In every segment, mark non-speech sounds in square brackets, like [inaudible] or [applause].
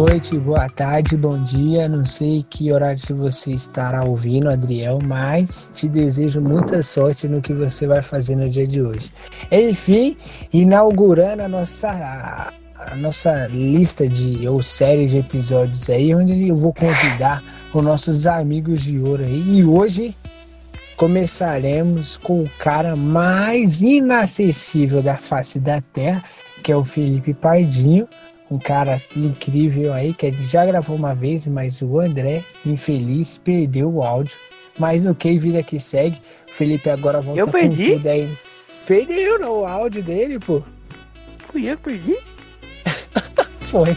noite, boa tarde, bom dia. Não sei que horário se você estará ouvindo, Adriel, mas te desejo muita sorte no que você vai fazer no dia de hoje. Enfim, inaugurando a nossa a nossa lista de ou série de episódios aí, onde eu vou convidar os nossos amigos de ouro aí. E hoje começaremos com o cara mais inacessível da face da Terra, que é o Felipe Pardinho, um cara incrível aí, que ele já gravou uma vez, mas o André, infeliz, perdeu o áudio. Mas ok, vida que segue. O Felipe agora volta eu perdi? com tudo aí. Perdeu não, o áudio dele, pô. Fui eu que perdi? [laughs] Foi.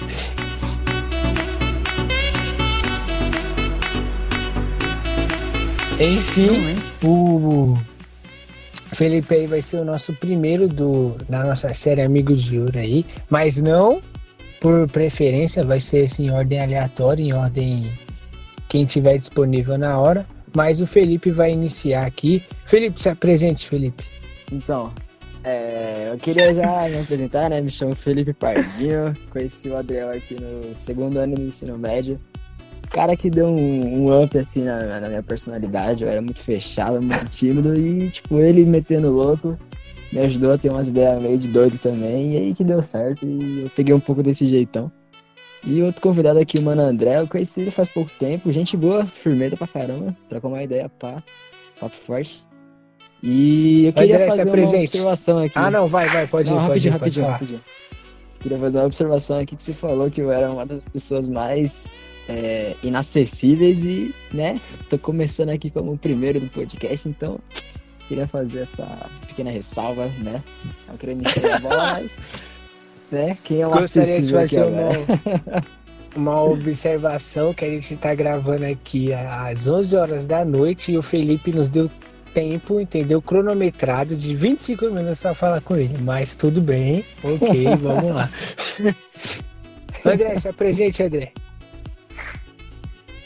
Enfim, o Felipe aí vai ser o nosso primeiro do, da nossa série Amigos de Ouro aí, mas não por preferência, vai ser assim, em ordem aleatória, em ordem quem tiver disponível na hora. Mas o Felipe vai iniciar aqui. Felipe, se apresente, Felipe. Então, é, eu queria já [laughs] me apresentar, né? Me chamo Felipe Pardinho, conheci o Adriel aqui no segundo ano do ensino médio. Cara que deu um, um up assim na, na, minha personalidade, eu era muito fechado, muito tímido e, tipo, ele metendo louco me ajudou a ter umas ideias meio de doido também, e aí que deu certo e eu peguei um pouco desse jeitão. E outro convidado aqui, o Mano André, eu conheci ele faz pouco tempo, gente boa, firmeza pra caramba, trocou uma ideia, pá, papo forte. E eu queria fazer uma observação aqui. Ah, não, vai, vai, pode não, ir, rapidinho, pode rapidinho, ir, rapidinho. Queria fazer uma observação aqui que você falou que eu era uma das pessoas mais é, inacessíveis e, né, tô começando aqui como o primeiro do podcast, então queria fazer essa pequena ressalva, né? Não queria me a bola, [laughs] mas, né, quem é o Gostaria de fazer uma, [laughs] uma observação que a gente tá gravando aqui às 11 horas da noite e o Felipe nos deu tempo, entendeu? Cronometrado de 25 minutos para falar com ele. Mas tudo bem, ok, [laughs] vamos lá. André, se apresente, André.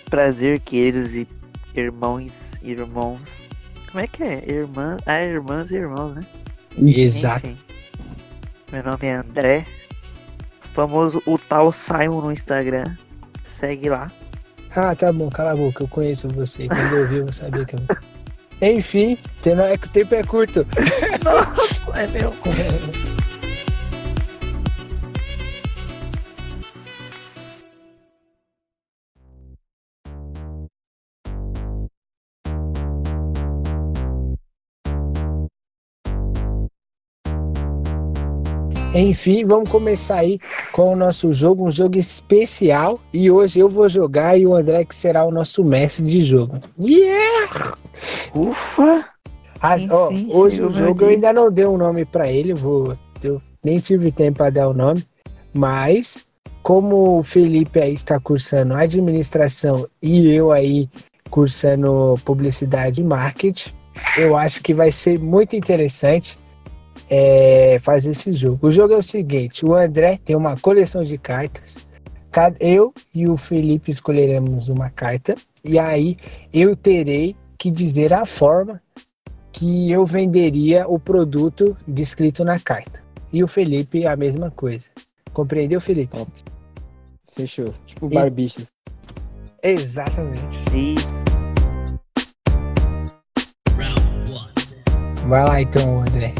Prazer, queridos e irmãos, irmãos. Como é que é? Irmã, ah, irmãs e irmãos, né? Exato. Enfim. Meu nome é André. Famoso o tal Simon no Instagram. Segue lá. Ah, tá bom, cala a boca, eu conheço você. Quando eu vi, eu sabia que eu. Enfim, o tempo é curto. [laughs] Nossa, é meu. [laughs] Enfim, vamos começar aí com o nosso jogo, um jogo especial. E hoje eu vou jogar e o André que será o nosso mestre de jogo. Yeah! Ufa! As, Enfim, ó, hoje o jogo eu ainda não dei um nome para ele, vou, eu nem tive tempo para dar o nome, mas como o Felipe aí está cursando administração e eu aí cursando publicidade e marketing, eu acho que vai ser muito interessante é, fazer esse jogo. O jogo é o seguinte: o André tem uma coleção de cartas. Eu e o Felipe escolheremos uma carta. E aí eu terei que dizer a forma que eu venderia o produto descrito na carta. E o Felipe a mesma coisa. Compreendeu, Felipe? Fechou. Tipo barbichas. Exatamente. Isso. Vai lá então, André.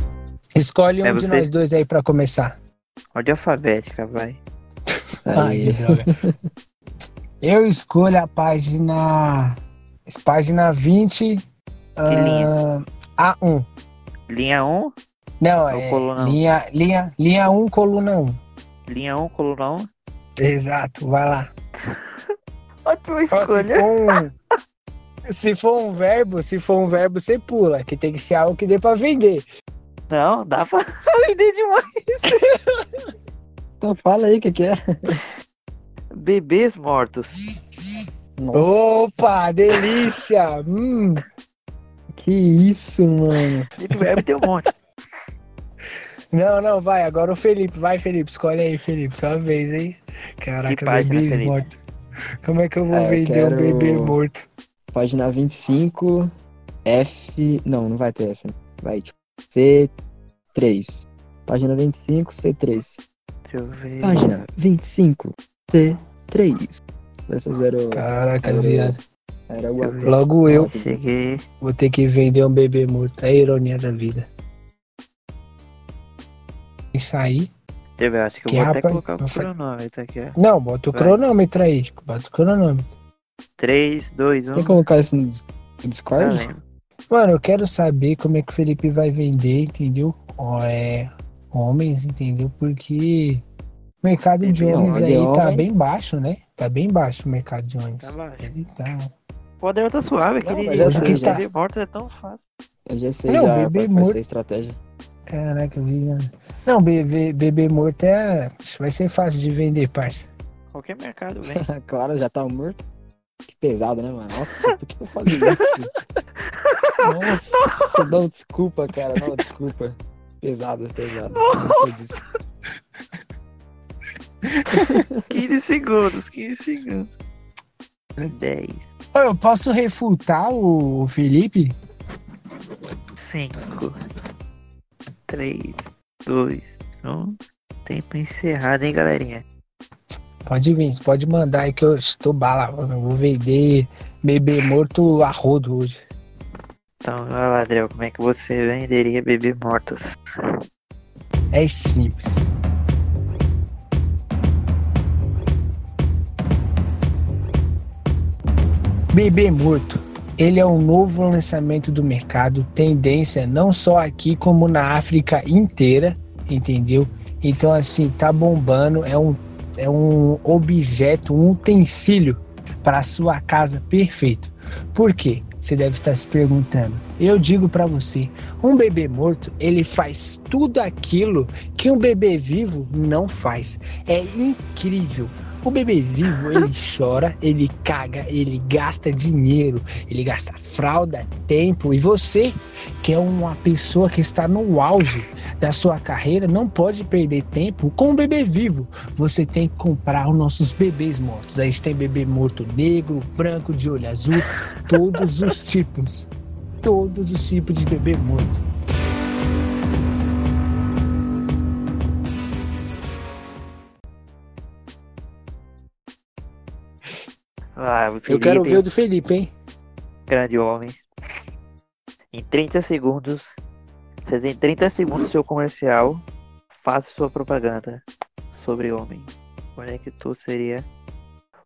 Escolhe um é de nós dois aí para começar. Ordem alfabética, vai. Ai, que droga. [laughs] Eu escolho a página. Página 20. Uh, A1. Linha 1? Não, Ou é. Coluna linha, linha, linha 1, coluna 1. Linha 1, coluna 1? Exato, vai lá. [laughs] Ótima escolha. Se for, um, [laughs] se for um verbo, se for um verbo, você pula, que tem que ser algo que dê pra vender. Não, dá pra [laughs] vender demais. [laughs] então fala aí o que, que é. Bebês mortos. Nossa. Opa, delícia! hum. Que isso, mano. Deve ter um monte. Não, não, vai. Agora o Felipe. Vai, Felipe. Escolhe aí, Felipe. Só uma vez, hein? Caraca, bebês mortos. Como é que eu vou é, vender eu quero... um bebê morto? Página 25, F. Não, não vai ter F. Vai, tipo, C3. Página 25, C3. Deixa eu ver. Página 25, C3. 3. Versus zero. Caraca, Era viado. Era o Arthur. Logo eu Cheguei. vou ter que vender um bebê morto. É a ironia da vida. E sair. Eu acho que eu Que vou até rapaz, colocar o não foi- cronômetro aqui, ó. Não, bota o Vai. cronômetro aí. Bota o cronômetro. 3, 2, 1. Quer colocar isso no dis- no Discord? Mano, eu quero saber como é que o Felipe vai vender, entendeu? Ó, é, homens, entendeu? Porque o mercado de Bebê homens homem, aí tá homem. bem baixo, né? Tá bem baixo o mercado de homens. Tá baixo. Ele tá. O Adriel tá suave, Não, aquele mas hoje que tá- bebê morto é tão fácil. Eu já sei Não, já bebê morto. estratégia. Caraca, viado. Não, bebê, bebê morto é. Vai ser fácil de vender, parça. Qualquer mercado vem. [laughs] claro, já tá morto. Que pesado, né, mano? Nossa, por que eu falei isso? Nossa, não, desculpa, cara. Não, desculpa. Pesado, pesado. Não disso. [laughs] 15 segundos, 15 segundos. 10, Ô, Eu posso refutar o o Felipe? 5, 3, 2, 1. Tempo encerrado, hein, galerinha? Pode vir, pode mandar aí que eu estou bala. Eu vou vender bebê morto a rodo hoje. Então, vai lá, Adriel, como é que você venderia bebê mortos? É simples. Bebê morto. Ele é um novo lançamento do mercado, tendência não só aqui como na África inteira, entendeu? Então assim, tá bombando, é um é um objeto, um utensílio para a sua casa perfeito. Por quê? Você deve estar se perguntando. Eu digo para você, um bebê morto, ele faz tudo aquilo que um bebê vivo não faz. É incrível. O bebê vivo, [laughs] ele chora, ele caga, ele gasta dinheiro, ele gasta fralda, tempo. E você, que é uma pessoa que está no auge da sua carreira, não pode perder tempo com o bebê vivo. Você tem que comprar os nossos bebês mortos. A gente tem bebê morto negro, branco, de olho azul, [laughs] todos os tipos. Todos os tipos de bebê morto. Ah, o Eu quero ver o do Felipe, hein? grande homem. Em 30 segundos, você tem 30 segundos do seu comercial, faça sua propaganda sobre homem. Onde é que tu seria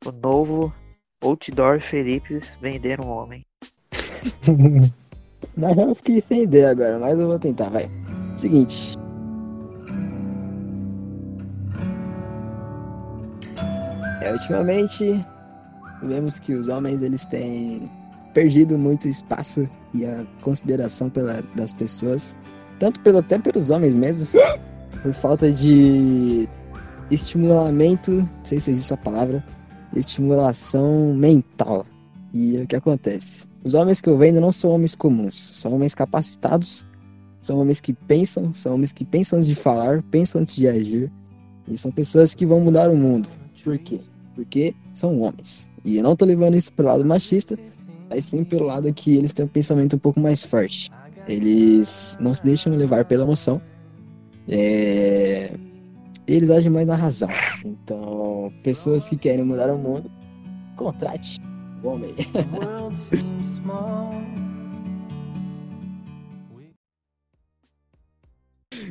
o novo outdoor Felipe vender um homem? [laughs] Real, eu fiquei sem ideia agora, mas eu vou tentar, vai. Seguinte. É, ultimamente, vemos que os homens eles têm perdido muito espaço e a consideração pela, das pessoas, tanto pelo, até pelos homens mesmos, por falta de estimulamento, não sei se existe essa palavra, estimulação mental. E o que acontece? Os homens que eu vendo não são homens comuns, são homens capacitados, são homens que pensam, são homens que pensam antes de falar, pensam antes de agir, e são pessoas que vão mudar o mundo. Por quê? Porque são homens. E eu não tô levando isso pelo lado machista, mas sim pelo lado que eles têm um pensamento um pouco mais forte. Eles não se deixam levar pela emoção. É... Eles agem mais na razão. Então, pessoas que querem mudar o mundo, contrate o homem.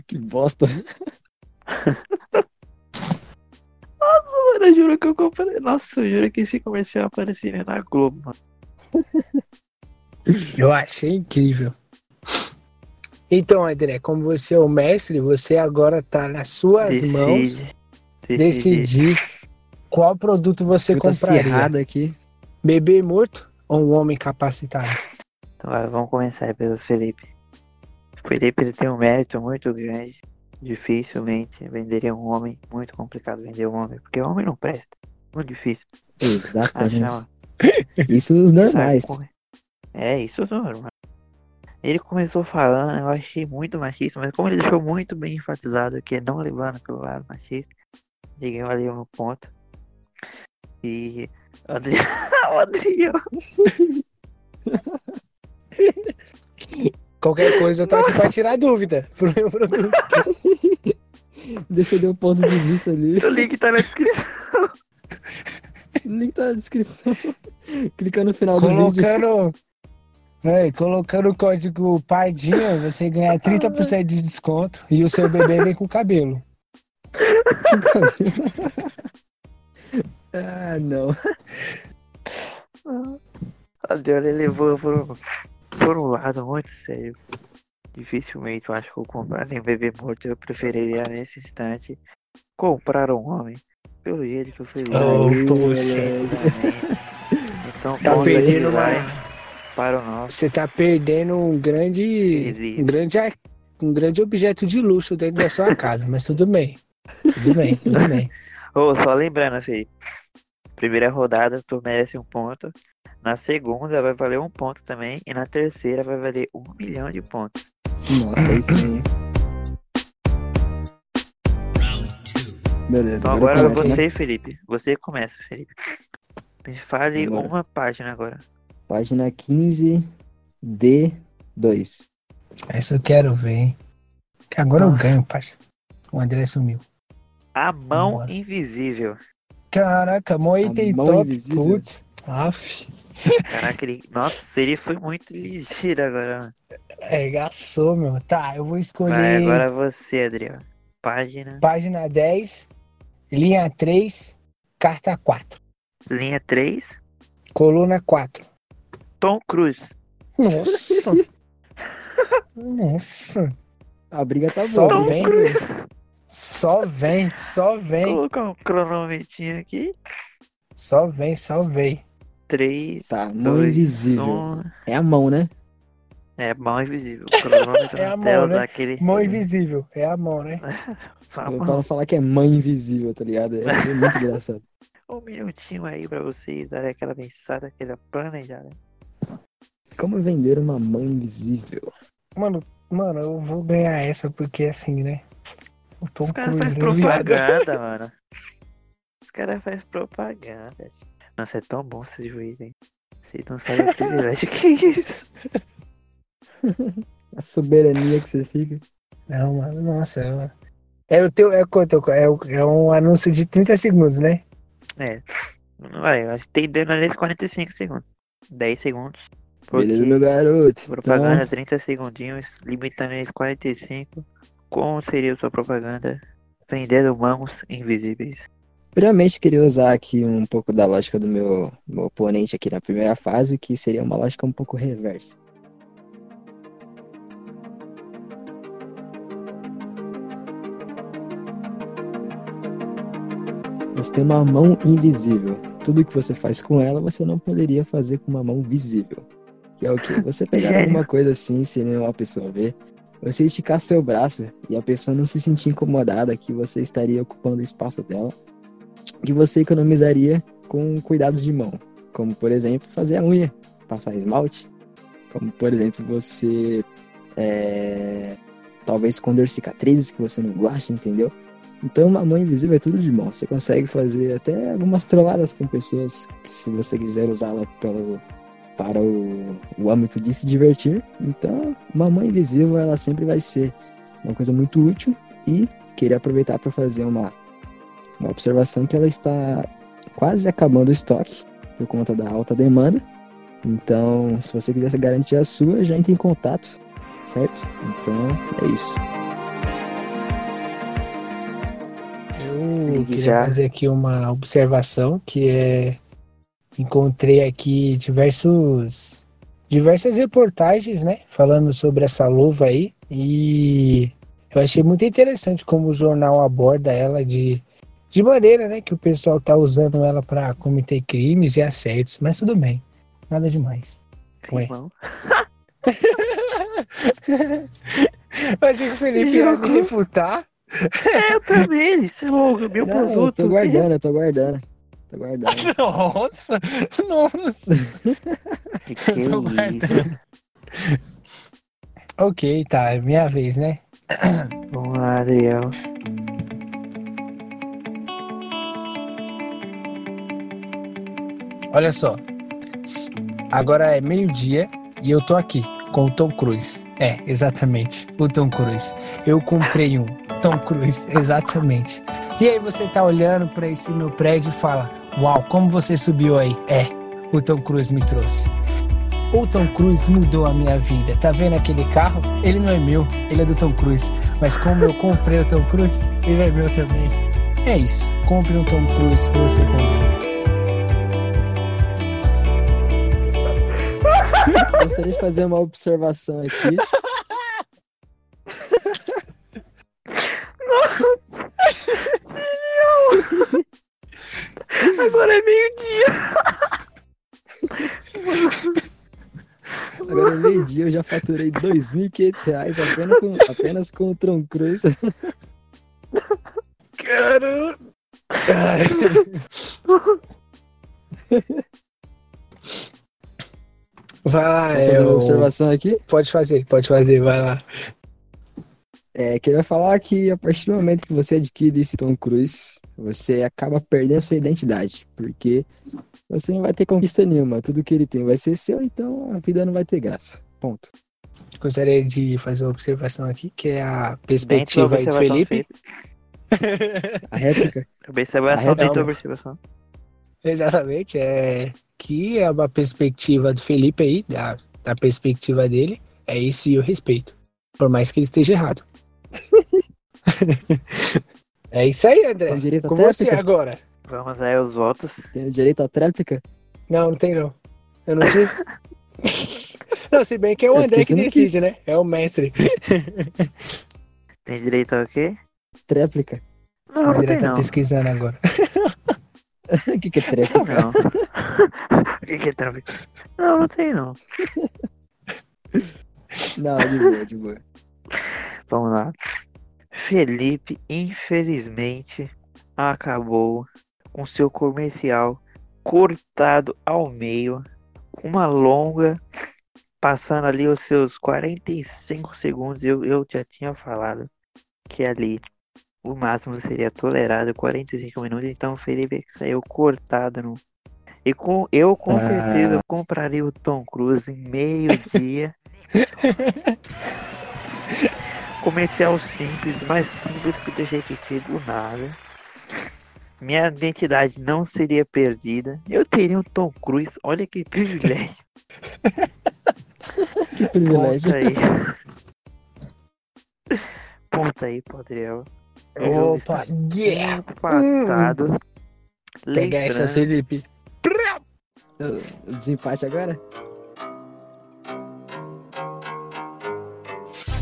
Que bosta. [laughs] Mano, eu juro que eu comprei. Nossa, eu juro que esse comercial apareceria na Globo, mano. Eu achei incrível. Então, André, como você é o mestre, você agora tá nas suas mãos Decide. decidir qual produto você Disputa compraria. aqui. Bebê morto ou um homem capacitado? Então, vamos começar pelo Felipe. O Felipe ele tem um mérito muito grande. Dificilmente venderia um homem. Muito complicado vender um homem. Porque homem não presta. Muito difícil. Exatamente. Achar [laughs] Isso os normais. É, isso é normal. Ele começou falando, eu achei muito machista, mas como ele deixou muito bem enfatizado que é não levando pelo lado machista, ele ganhou ali um ponto. E [laughs] o Adriano, Qualquer coisa eu tô aqui pra tirar dúvida pro meu produto. Defender o ponto de vista ali. o link tá na descrição. O link tá na descrição. Clica no final do vídeo. Colocando. É, colocando o código Pardinha, você ganha 30% de desconto e o seu bebê vem com cabelo. [laughs] [laughs] ah, não. Adriano ele levou por um, por um lado muito sério. Dificilmente eu acho que eu compraria um bebê morto. Eu preferiria nesse instante comprar um homem. Pelo jeito que eu fui lá. Oh. Então Tá perdendo uma. para o nosso. Você tá perdendo um grande. Um grande, ar- um grande objeto de luxo dentro da sua casa, mas tudo bem. Tudo bem, tudo bem. [laughs] Ô, só lembrando, Felipe. Primeira rodada, tu merece um ponto. Na segunda vai valer um ponto também. E na terceira vai valer um milhão de pontos. Nossa, aí sim. hein? Beleza. Então agora começa, né? você, Felipe. Você começa, Felipe. Me fale Agora. uma página agora. Página 15, D2. Essa eu quero ver, hein? Que agora eu Nossa. ganho, parça. O André sumiu. A mão Vambora. invisível. Caraca, item mão top. invisível? Putz. Aff. Caraca, ele. Nossa, ele foi muito ligeiro agora. Arregaçou, meu. Tá, eu vou Vai, escolher agora você, Adriano. Página. página 10, linha 3, carta 4, Linha 3. coluna 4. Tom Cruise. Nossa. [laughs] Nossa. A briga tá boa. vem. hein? Só vem, só Vou vem. colocar um cronometrinho aqui. Só vem, só vem. 3. Tá, mão invisível. É a mão, né? É, mão invisível. O cronômetro [laughs] É na a mão, tela né? daquele. Mão invisível. É a mão, né? [laughs] Só a Pra mão. não falar que é mãe invisível, tá ligado? É muito [laughs] engraçado. Um minutinho aí pra vocês darem aquela pensada, aquela planejada. Como vender uma mãe invisível? Mano, mano, eu vou ganhar essa porque assim, né? O Tom Os caras fazem propaganda, [laughs] mano. Os caras fazem propaganda. Nossa, é tão bom esse juiz, hein? Vocês não sabem o privilégio que é isso. [laughs] A soberania que você fica. Não, mano, nossa. É, é o teu. É, quanto? É, o- é um anúncio de 30 segundos, né? É. Vai, eu acho que tem dando ali 45 segundos. 10 segundos. Porque Beleza, meu garoto. propaganda Então, 30 segundinhos, limitando eles 45. Como seria a sua propaganda? Vendendo mãos invisíveis. primeiramente, queria usar aqui um pouco da lógica do meu, meu oponente aqui na primeira fase, que seria uma lógica um pouco reversa. Você tem uma mão invisível. Tudo que você faz com ela, você não poderia fazer com uma mão visível. Que é o quê? Você pegar [laughs] alguma coisa assim, sem nenhuma pessoa ver, você esticar seu braço e a pessoa não se sentir incomodada que você estaria ocupando o espaço dela, que você economizaria com cuidados de mão, como por exemplo fazer a unha, passar esmalte, como por exemplo você é, talvez esconder cicatrizes que você não gosta, entendeu? Então uma mão invisível é tudo de mão. Você consegue fazer até algumas trolladas com pessoas que se você quiser usá-la pelo para o, o âmbito de se divertir. Então, uma mão invisível ela sempre vai ser uma coisa muito útil e queria aproveitar para fazer uma, uma observação que ela está quase acabando o estoque por conta da alta demanda. Então, se você quiser garantir a sua, já entre em contato, certo? Então, é isso. Eu queria Já. fazer aqui uma observação que é encontrei aqui diversos diversas reportagens, né, falando sobre essa luva aí e eu achei muito interessante como o jornal aborda ela de de maneira, né, que o pessoal tá usando ela para cometer crimes e assédios, mas tudo bem, nada demais. Ué. Irmão. Eu achei que o Felipe ia me refutar. É, eu também, isso é louco, meu Não, eu produto. tô guardando, eu tô guardando. Tô guardando. [laughs] Nossa, nossa. Que Eu tô guardando. Ok, tá, é minha vez, né? [coughs] Vamos lá, Adriel. Olha só. Agora é meio-dia e eu tô aqui, com o Tom Cruise. É, exatamente, o Tom Cruise. Eu comprei um Tom Cruise, [laughs] exatamente. E aí você tá olhando para esse meu prédio e fala: "Uau, como você subiu aí?" É, o Tom Cruise me trouxe. O Tom Cruise mudou a minha vida. Tá vendo aquele carro? Ele não é meu, ele é do Tom Cruise. Mas como eu comprei o Tom Cruise, ele é meu também. É isso. Compre um Tom Cruise você também. Gostaria de fazer uma observação aqui. [laughs] Meio-dia, eu já faturei 2.500 reais apenas com, apenas com o Tom Cruise. [laughs] Cara. Vai lá, Posso fazer é, uma observação aqui? pode fazer, pode fazer, vai lá. É, queria falar que a partir do momento que você adquire esse Tom Cruise, você acaba perdendo a sua identidade, porque você não vai ter conquista nenhuma, tudo que ele tem vai ser seu, então a vida não vai ter graça. Ponto. Gostaria de fazer uma observação aqui, que é a perspectiva aí do Felipe. A réplica, [laughs] Observação dentro da observação. Exatamente, é que é uma perspectiva do Felipe aí, da, da perspectiva dele, é isso e eu respeito. Por mais que ele esteja errado. [laughs] [laughs] é isso aí, André. Com você agora. Vamos aí aos votos. Tem direito à tréplica? Não, não tem não. Eu não tive. [laughs] não, se bem que é o É, André que não decide, quis. né? É o mestre. [laughs] Tem direito ao quê? Tréplica? Não, o não André tem tá não. pesquisando agora. [laughs] O que, que é tréplica? Não. O que que é tráfico? Não, não tem não. Não, de boa, de boa. Vamos lá. Felipe, infelizmente, acabou com seu comercial cortado ao meio, uma longa, passando ali os seus 45 segundos. Eu, eu já tinha falado que ali o máximo seria tolerado 45 minutos, então o Felipe saiu cortado no. E com, eu com Ah. certeza compraria o Tom Cruise em meio-dia. [laughs] Comercial simples, mais simples que ter repetido nada. Minha identidade não seria perdida. Eu teria um Tom Cruise. Olha que privilégio. [laughs] Que privilégio. Ponta aí. Ponta aí, Padriel. Opa, yeah! empatado. Pega essa, Lembrando, Felipe. Desempate agora?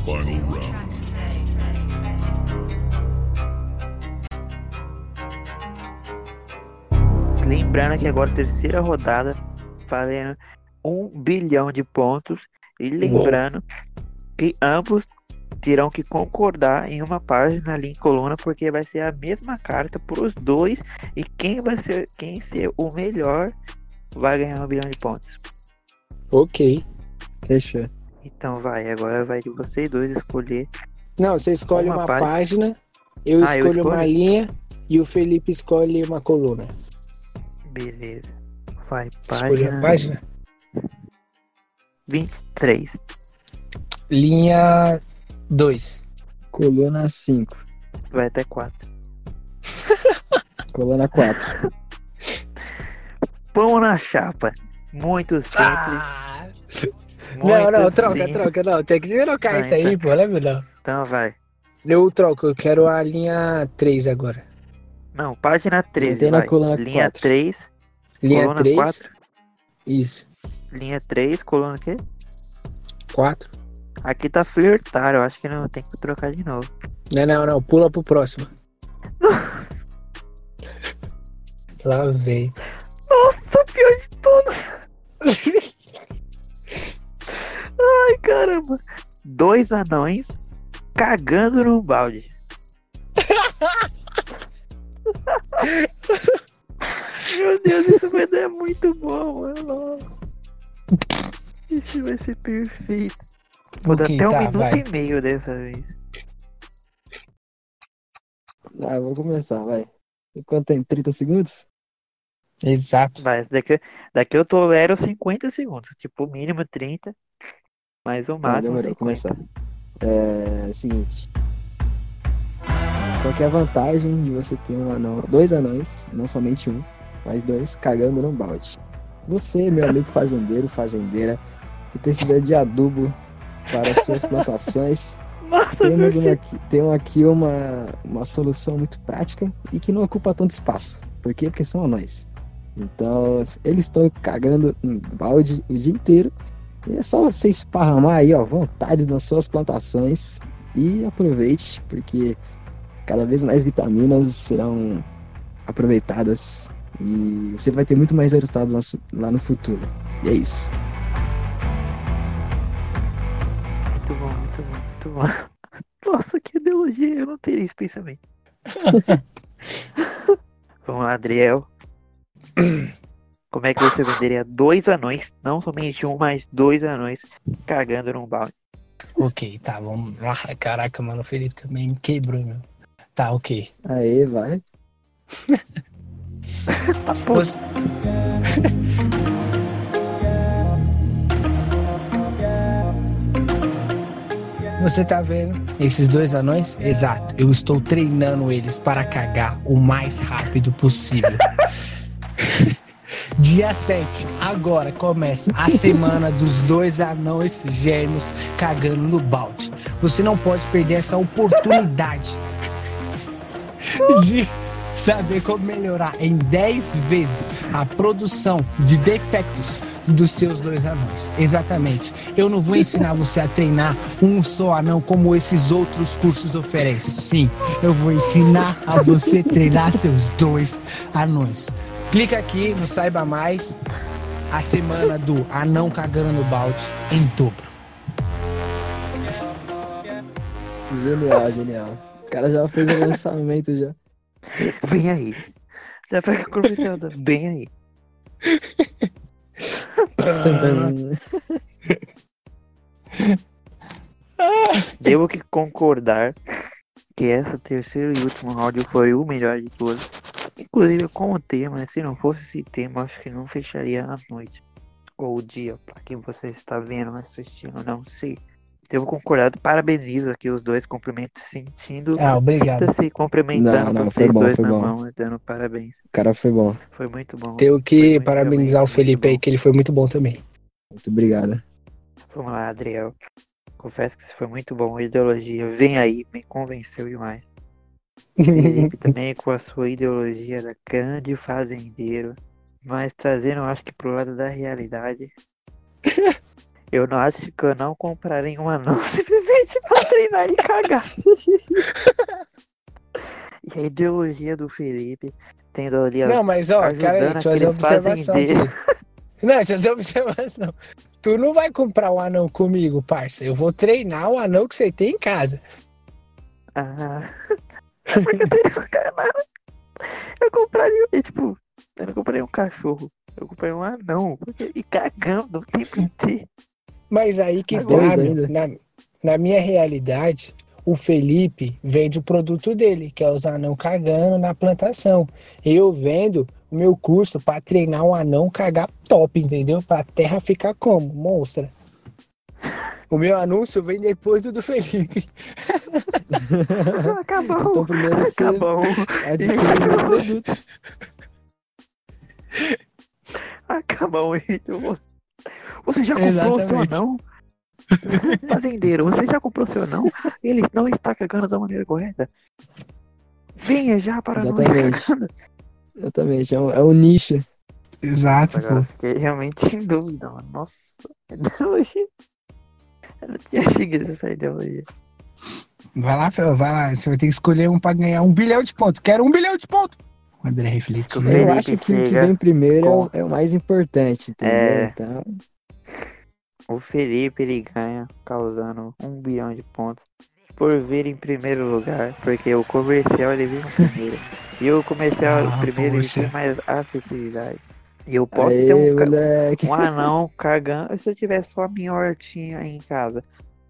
Final round. Lembrando que agora terceira rodada, valendo um bilhão de pontos. E lembrando que ambos terão que concordar em uma página ali em coluna, porque vai ser a mesma carta para os dois. E quem vai ser quem ser o melhor vai ganhar um bilhão de pontos. Ok. Fechou. Então vai, agora vai de vocês dois escolher. Não, você escolhe Uma uma, página. página, eu Ah, eu escolho uma escolho? linha e o Felipe escolhe uma coluna. Beleza. Vai, página a página. 23. Linha 2. Coluna 5. Vai até 4. [laughs] Coluna 4. Pão na chapa. Muito simples. Ah! muito Não, não, troca, simples. troca, não. Tem que trocar isso aí, pô, lembra não? Então vai. Eu troco, eu quero a linha 3 agora. Não, página 13. Tem na vai. coluna linha 4. 3, Linha coluna 3. 4. Isso. Linha 3, coluna o quê? 4. Aqui tá flertar, eu acho que não tem que trocar de novo. Não, não, não. Pula pro próximo. Lá vem. Nossa, pior de todos. [laughs] Ai, caramba. Dois anões cagando num balde. Deus, isso vai dar muito bom, mano. Nossa. Isso vai ser perfeito. Vou dar Ok, até um tá, minuto vai. e meio dessa vez. Ah, eu vou começar, vai. Enquanto tem 30 segundos? Exato. Vai, daqui, daqui eu tolero 50 segundos. Tipo, mínimo 30. Mas o máximo demorou, 50. começar. É, seguinte. Qual que é a vantagem de você ter um anão, dois anões, não somente um, mas dois, cagando num balde? Você, meu amigo fazendeiro, fazendeira, que precisa de adubo para as suas plantações, [laughs] Nossa, temos uma aqui, tem aqui uma, uma solução muito prática e que não ocupa tanto espaço. Por quê? Porque são anões. Então, eles estão cagando em balde o dia inteiro. E é só você esparramar aí, ó, vontade nas suas plantações e aproveite, porque cada vez mais vitaminas serão aproveitadas e você vai ter muito mais resultados lá no futuro. E é isso. Muito bom, muito bom, muito bom. [laughs] Nossa, que ideologia, eu não teria esse pensamento. [laughs] Vamos lá, Adriel. Como é que você venderia dois anões, não somente um, mas dois anões cagando num balde? Ok, tá, vamos lá. Caraca, mano, o Felipe também me quebrou, meu. Tá, ok. Aê, vai. [laughs] Você... Você tá vendo esses dois anões? Exato. Eu estou treinando eles para cagar o mais rápido possível. [laughs] Dia 7, agora começa a semana dos dois anões gêmeos cagando no balde. Você não pode perder essa oportunidade [laughs] de saber como melhorar em 10 vezes a produção de defectos dos seus dois anões. Exatamente. Eu não vou ensinar você a treinar um só anão como esses outros cursos oferecem. Sim, eu vou ensinar a você treinar seus dois anões. Clica aqui no Saiba Mais, a semana do anão cagando no balde em dobro. Genial, genial. O cara já fez o lançamento já. [laughs] Vem aí. Já pega o comercial [laughs] da- Bem aí. [laughs] Devo que concordar que essa terceiro e último áudio foi o melhor de todos. Inclusive com o tema, se não fosse esse tema, acho que não fecharia a noite. Ou o dia, para quem você está vendo, assistindo, não sei. Devo concordar, parabenizo aqui os dois, cumprimento sentindo. Ah, obrigado. Sinta-se cumprimentando Não, não, vocês bom, dois na bom. mão, dando parabéns. O cara foi bom. Foi muito bom. Tenho que parabenizar o Felipe aí, que ele foi muito bom também. Muito obrigado. Vamos lá, Adriel. Confesso que isso foi muito bom. A ideologia vem aí, me convenceu demais. Felipe [laughs] também com a sua ideologia da grande fazendeiro. Mas trazendo, eu acho que pro lado da realidade. [laughs] Eu não acho que eu não comprarei um anão [laughs] simplesmente pra treinar e cagar. [laughs] e a ideologia do Felipe, tendo ali Não, mas ó, cara, deixa eu fazer uma observação. [laughs] Não, deixa eu fazer uma observação. Tu não vai comprar um anão comigo, parça. Eu vou treinar o anão que você tem em casa. Ah, é porque eu teria um. Eu compraria, tipo, eu não comprei um cachorro. Eu comprei um anão. E cagando o tempo inteiro. Mas aí que tá, na, na minha realidade, o Felipe vende o produto dele, que é os anão cagando na plantação. Eu vendo o meu curso pra treinar um anão cagar top, entendeu? Pra terra ficar como? Monstra. O meu anúncio vem depois do do Felipe. [laughs] Acabou. Então primeiro você Acabou. adquire o produto. Acabou então. Você já comprou o seu Exatamente. anão? Fazendeiro, você já comprou o seu anão? Ele não está cagando da maneira correta? Venha já para Exatamente. cagando. Exatamente, é um, é um nicho. Exato, Agora eu fiquei realmente em dúvida, mano. Nossa, [laughs] ideologia. Eu não tinha seguido essa ideologia. Vai lá, Fel, vai lá. Você vai ter que escolher um pra ganhar um bilhão de pontos. Quero um bilhão de pontos. O André refletiu. Felipe Eu acho que o que vem primeiro é o, com- é o mais importante, entendeu? É. Então, O Felipe ele ganha causando um bilhão de pontos por vir em primeiro lugar, porque o comercial ele vem em primeiro. E o comercial Ah, primeiro ele tem mais afetividade. E eu posso aê, ter um, moleque. um anão cagando. Se eu tiver só a minha hortinha aí em casa,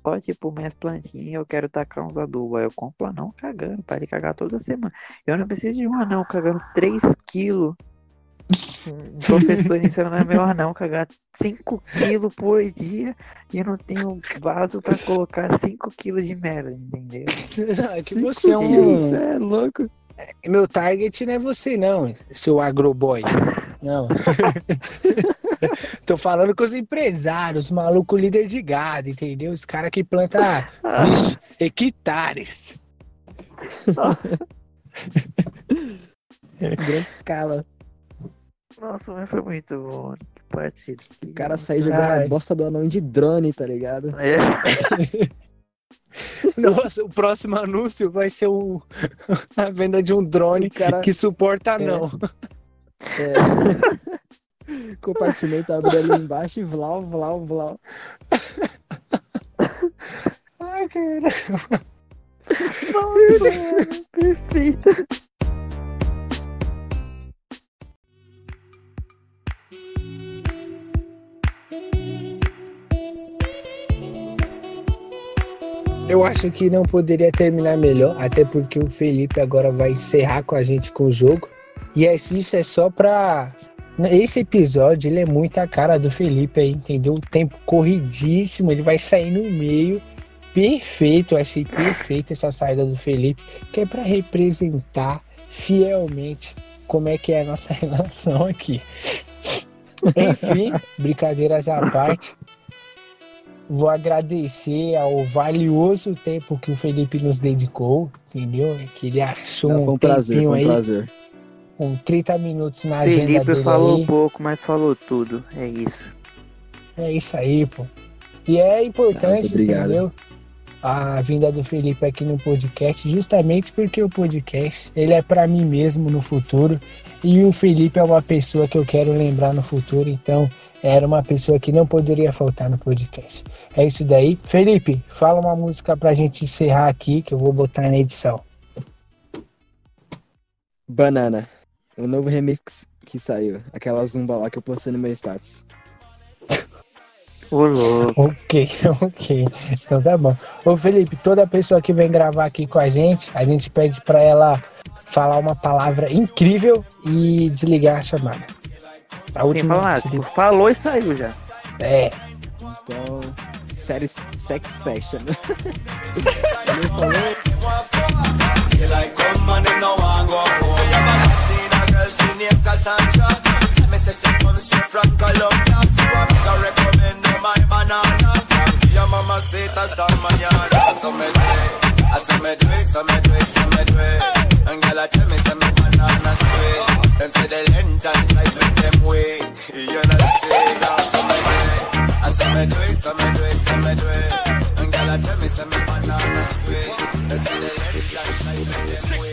só tipo minhas plantinhas, eu quero tacar uns adubos. Aí eu compro um anão cagando, para ele cagar toda semana. Eu não preciso de um anão cagando 3 quilos O professor disse não é melhor não cagar 5 quilos por dia e eu não tenho vaso pra colocar 5 quilos de merda, entendeu? Não, é que Cinco você é um. Cê é louco. Meu target não é você, não, seu agroboy. [laughs] Não. [laughs] [laughs] Tô falando com os empresários, os malucos líder de gado, entendeu? Os caras que plantam [laughs] hectares. [laughs] Grande escala. Nossa, mas foi muito bom. Que partida. O cara sai jogando a bosta do anão de drone, tá ligado? É. Nossa, o próximo anúncio vai ser o... a venda de um drone cara- que suporta É. não. É. Compartimento abre ali embaixo e vlau, vlau, vlau. Ai, cara. Nossa, perfeito. Eu acho que não poderia terminar melhor, até porque o Felipe agora vai encerrar com a gente com o jogo. E esse- isso é só pra. Esse episódio ele é muito a cara do Felipe aí, entendeu? O tempo corridíssimo, ele vai sair no meio. Perfeito, eu achei perfeita essa saída do Felipe, que é pra representar fielmente como é que é a nossa [laughs] relação aqui. Enfim, brincadeiras à parte. Vou agradecer ao valioso tempo que o Felipe nos dedicou, entendeu? Que ele achou Não, um foi um prazer, tempinho foi um aí, prazer. Com 30 minutos na agenda Felipe dele falou aí. pouco, mas falou tudo. É isso. É isso aí, pô. E é importante, obrigado. entendeu? A vinda do Felipe aqui no podcast, justamente porque o podcast, ele é pra mim mesmo no futuro. E o Felipe é uma pessoa que eu quero lembrar no futuro, então era uma pessoa que não poderia faltar no podcast. É isso daí. Felipe, fala uma música pra gente encerrar aqui, que eu vou botar na edição. Banana. O novo remix que- saiu. Aquela zumba lá que eu postei no meu status. Ô louco. Ok, [laughs] ok. Então tá bom. Ô Felipe, toda pessoa que vem gravar aqui com a gente, a gente pede pra ela falar uma palavra incrível e desligar a chamada. A Sem última. falar. Tipo, falou e saiu já. É. Então, série Sex [laughs] Fashion. my yard. I saw me do. I saw me do it, me do it, me do. And girl, I tell me, say me banana sweet. Them say the length and size them wait. You know the shit. I me do. I saw me do it, me do it, me do. And girl, I tell me, say me banana sweet. The length and size make them wait.